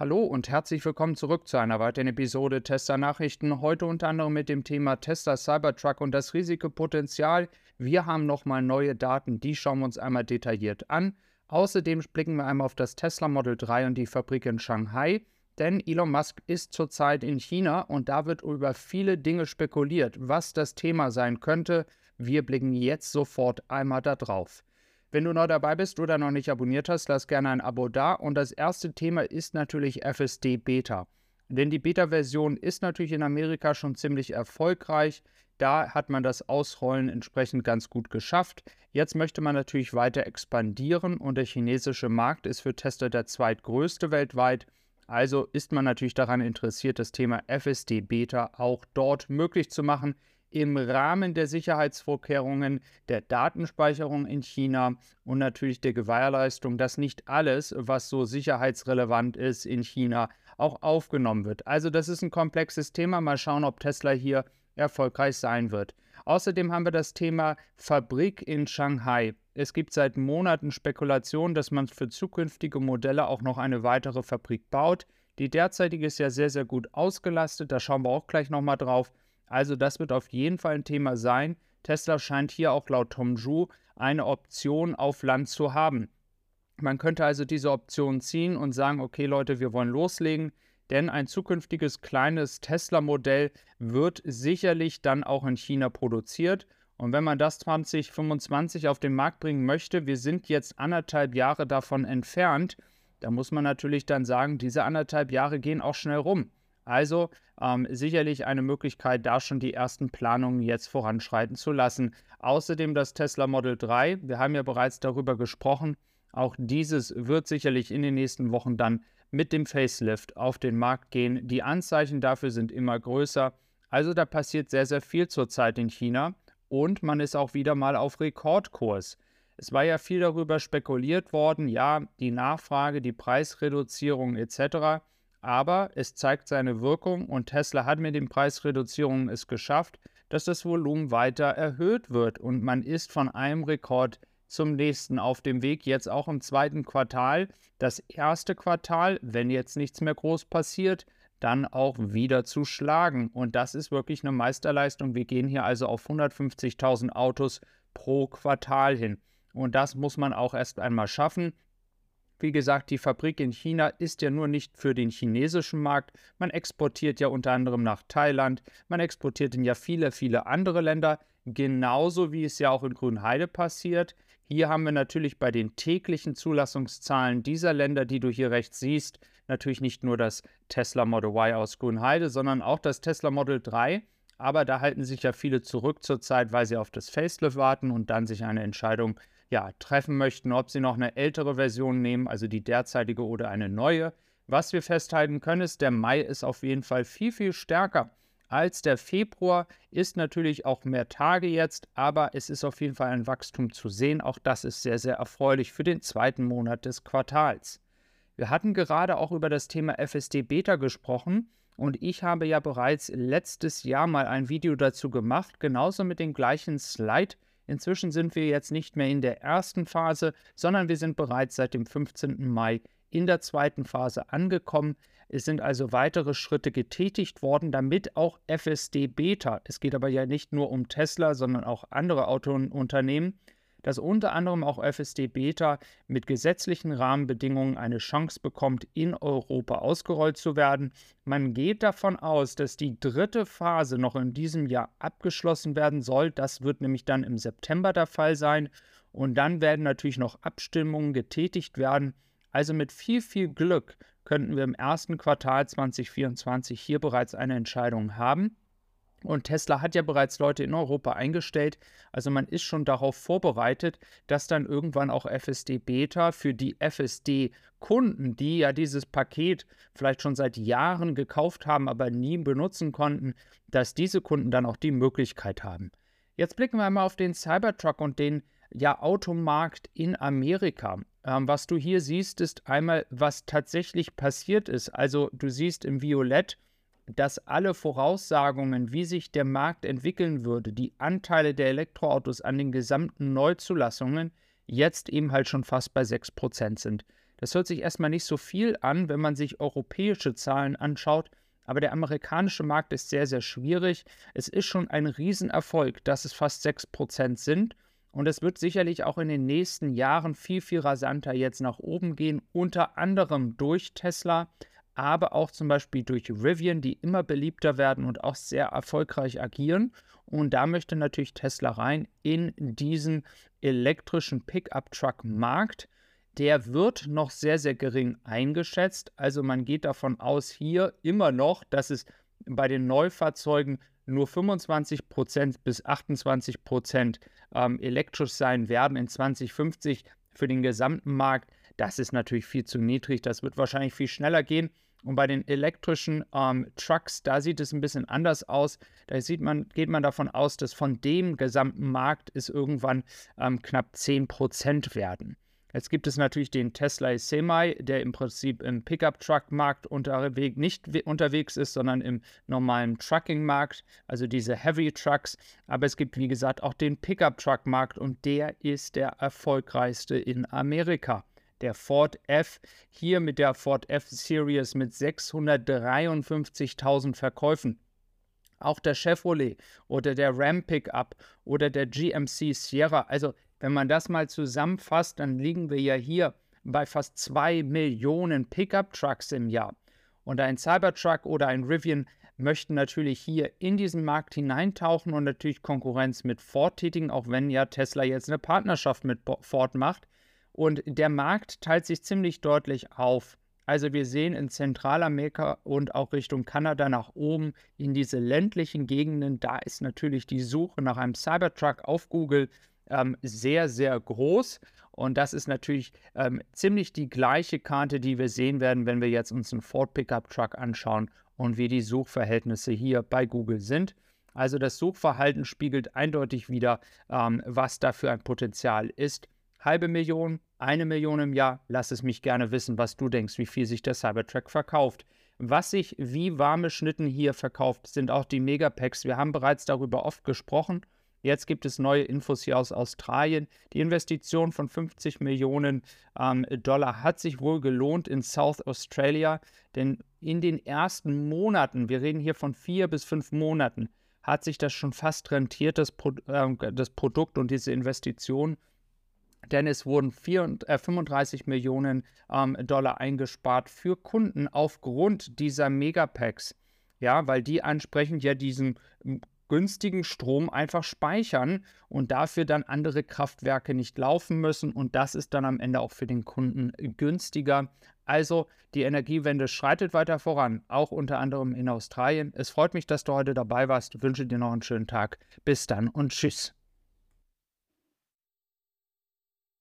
Hallo und herzlich willkommen zurück zu einer weiteren Episode Tesla Nachrichten. Heute unter anderem mit dem Thema Tesla Cybertruck und das Risikopotenzial. Wir haben nochmal neue Daten, die schauen wir uns einmal detailliert an. Außerdem blicken wir einmal auf das Tesla Model 3 und die Fabrik in Shanghai. Denn Elon Musk ist zurzeit in China und da wird über viele Dinge spekuliert, was das Thema sein könnte. Wir blicken jetzt sofort einmal da drauf. Wenn du neu dabei bist oder noch nicht abonniert hast, lass gerne ein Abo da. Und das erste Thema ist natürlich FSD Beta. Denn die Beta-Version ist natürlich in Amerika schon ziemlich erfolgreich. Da hat man das Ausrollen entsprechend ganz gut geschafft. Jetzt möchte man natürlich weiter expandieren und der chinesische Markt ist für Tester der zweitgrößte weltweit. Also ist man natürlich daran interessiert, das Thema FSD Beta auch dort möglich zu machen im Rahmen der Sicherheitsvorkehrungen der Datenspeicherung in China und natürlich der Gewährleistung, dass nicht alles, was so sicherheitsrelevant ist in China, auch aufgenommen wird. Also das ist ein komplexes Thema. Mal schauen, ob Tesla hier erfolgreich sein wird. Außerdem haben wir das Thema Fabrik in Shanghai. Es gibt seit Monaten Spekulationen, dass man für zukünftige Modelle auch noch eine weitere Fabrik baut. Die derzeitige ist ja sehr, sehr gut ausgelastet. Da schauen wir auch gleich nochmal drauf. Also das wird auf jeden Fall ein Thema sein. Tesla scheint hier auch laut Tom Zhu eine Option auf Land zu haben. Man könnte also diese Option ziehen und sagen, okay Leute, wir wollen loslegen, denn ein zukünftiges kleines Tesla-Modell wird sicherlich dann auch in China produziert. Und wenn man das 2025 auf den Markt bringen möchte, wir sind jetzt anderthalb Jahre davon entfernt, da muss man natürlich dann sagen, diese anderthalb Jahre gehen auch schnell rum. Also ähm, sicherlich eine Möglichkeit, da schon die ersten Planungen jetzt voranschreiten zu lassen. Außerdem das Tesla Model 3. Wir haben ja bereits darüber gesprochen. Auch dieses wird sicherlich in den nächsten Wochen dann mit dem Facelift auf den Markt gehen. Die Anzeichen dafür sind immer größer. Also da passiert sehr, sehr viel zurzeit in China und man ist auch wieder mal auf Rekordkurs. Es war ja viel darüber spekuliert worden, ja, die Nachfrage, die Preisreduzierung etc aber es zeigt seine Wirkung und Tesla hat mit den Preisreduzierungen es geschafft, dass das Volumen weiter erhöht wird und man ist von einem Rekord zum nächsten auf dem Weg, jetzt auch im zweiten Quartal. Das erste Quartal, wenn jetzt nichts mehr groß passiert, dann auch wieder zu schlagen. Und das ist wirklich eine Meisterleistung. Wir gehen hier also auf 150.000 Autos pro Quartal hin. Und das muss man auch erst einmal schaffen. Wie gesagt, die Fabrik in China ist ja nur nicht für den chinesischen Markt. Man exportiert ja unter anderem nach Thailand. Man exportiert in ja viele, viele andere Länder. Genauso wie es ja auch in Grünheide passiert. Hier haben wir natürlich bei den täglichen Zulassungszahlen dieser Länder, die du hier rechts siehst, natürlich nicht nur das Tesla Model Y aus Grünheide, sondern auch das Tesla Model 3. Aber da halten sich ja viele zurück zurzeit, weil sie auf das Facelift warten und dann sich eine Entscheidung ja, treffen möchten, ob sie noch eine ältere Version nehmen, also die derzeitige oder eine neue. Was wir festhalten können, ist, der Mai ist auf jeden Fall viel, viel stärker als der Februar. Ist natürlich auch mehr Tage jetzt, aber es ist auf jeden Fall ein Wachstum zu sehen. Auch das ist sehr, sehr erfreulich für den zweiten Monat des Quartals. Wir hatten gerade auch über das Thema FSD Beta gesprochen und ich habe ja bereits letztes Jahr mal ein Video dazu gemacht, genauso mit dem gleichen Slide Inzwischen sind wir jetzt nicht mehr in der ersten Phase, sondern wir sind bereits seit dem 15. Mai in der zweiten Phase angekommen. Es sind also weitere Schritte getätigt worden, damit auch FSD Beta, es geht aber ja nicht nur um Tesla, sondern auch andere Autounternehmen, dass unter anderem auch FSD Beta mit gesetzlichen Rahmenbedingungen eine Chance bekommt, in Europa ausgerollt zu werden. Man geht davon aus, dass die dritte Phase noch in diesem Jahr abgeschlossen werden soll. Das wird nämlich dann im September der Fall sein. Und dann werden natürlich noch Abstimmungen getätigt werden. Also mit viel, viel Glück könnten wir im ersten Quartal 2024 hier bereits eine Entscheidung haben. Und Tesla hat ja bereits Leute in Europa eingestellt. Also man ist schon darauf vorbereitet, dass dann irgendwann auch FSD Beta für die FSD-Kunden, die ja dieses Paket vielleicht schon seit Jahren gekauft haben, aber nie benutzen konnten, dass diese Kunden dann auch die Möglichkeit haben. Jetzt blicken wir einmal auf den Cybertruck und den ja, Automarkt in Amerika. Ähm, was du hier siehst, ist einmal, was tatsächlich passiert ist. Also du siehst im Violett, dass alle Voraussagungen, wie sich der Markt entwickeln würde, die Anteile der Elektroautos an den gesamten Neuzulassungen jetzt eben halt schon fast bei 6% sind. Das hört sich erstmal nicht so viel an, wenn man sich europäische Zahlen anschaut, aber der amerikanische Markt ist sehr, sehr schwierig. Es ist schon ein Riesenerfolg, dass es fast 6% sind. Und es wird sicherlich auch in den nächsten Jahren viel, viel rasanter jetzt nach oben gehen, unter anderem durch Tesla, aber auch zum Beispiel durch Rivian, die immer beliebter werden und auch sehr erfolgreich agieren. Und da möchte natürlich Tesla rein in diesen elektrischen Pickup-Truck-Markt. Der wird noch sehr, sehr gering eingeschätzt. Also man geht davon aus hier immer noch, dass es bei den Neufahrzeugen nur 25% bis 28% ähm, elektrisch sein werden in 2050 für den gesamten Markt. Das ist natürlich viel zu niedrig. Das wird wahrscheinlich viel schneller gehen. Und bei den elektrischen ähm, Trucks, da sieht es ein bisschen anders aus. Da sieht man, geht man davon aus, dass von dem gesamten Markt es irgendwann ähm, knapp 10% werden. Jetzt gibt es natürlich den Tesla Semi, der im Prinzip im Pickup-Truck-Markt unterwegs, nicht unterwegs ist, sondern im normalen Trucking-Markt, also diese Heavy Trucks. Aber es gibt, wie gesagt, auch den Pickup-Truck-Markt und der ist der erfolgreichste in Amerika der Ford F, hier mit der Ford F Series mit 653.000 Verkäufen. Auch der Chevrolet oder der Ram Pickup oder der GMC Sierra. Also, wenn man das mal zusammenfasst, dann liegen wir ja hier bei fast 2 Millionen Pickup-Trucks im Jahr. Und ein Cybertruck oder ein Rivian möchten natürlich hier in diesen Markt hineintauchen und natürlich Konkurrenz mit Ford tätigen, auch wenn ja Tesla jetzt eine Partnerschaft mit Ford macht. Und der Markt teilt sich ziemlich deutlich auf. Also wir sehen in Zentralamerika und auch Richtung Kanada nach oben in diese ländlichen Gegenden, da ist natürlich die Suche nach einem Cybertruck auf Google ähm, sehr, sehr groß. Und das ist natürlich ähm, ziemlich die gleiche Karte, die wir sehen werden, wenn wir jetzt uns einen Ford Pickup Truck anschauen und wie die Suchverhältnisse hier bei Google sind. Also das Suchverhalten spiegelt eindeutig wieder, ähm, was da für ein Potenzial ist halbe Million, eine Million im Jahr. Lass es mich gerne wissen, was du denkst, wie viel sich der Cybertruck verkauft. Was sich wie warme Schnitten hier verkauft, sind auch die Megapacks. Wir haben bereits darüber oft gesprochen. Jetzt gibt es neue Infos hier aus Australien. Die Investition von 50 Millionen ähm, Dollar hat sich wohl gelohnt in South Australia, denn in den ersten Monaten, wir reden hier von vier bis fünf Monaten, hat sich das schon fast rentiert, das, Pro äh, das Produkt und diese Investition denn es wurden 4, äh, 35 Millionen ähm, Dollar eingespart für Kunden aufgrund dieser Megapacks. Ja, weil die ansprechend ja diesen hm, günstigen Strom einfach speichern und dafür dann andere Kraftwerke nicht laufen müssen. Und das ist dann am Ende auch für den Kunden günstiger. Also die Energiewende schreitet weiter voran, auch unter anderem in Australien. Es freut mich, dass du heute dabei warst. Ich wünsche dir noch einen schönen Tag. Bis dann und tschüss.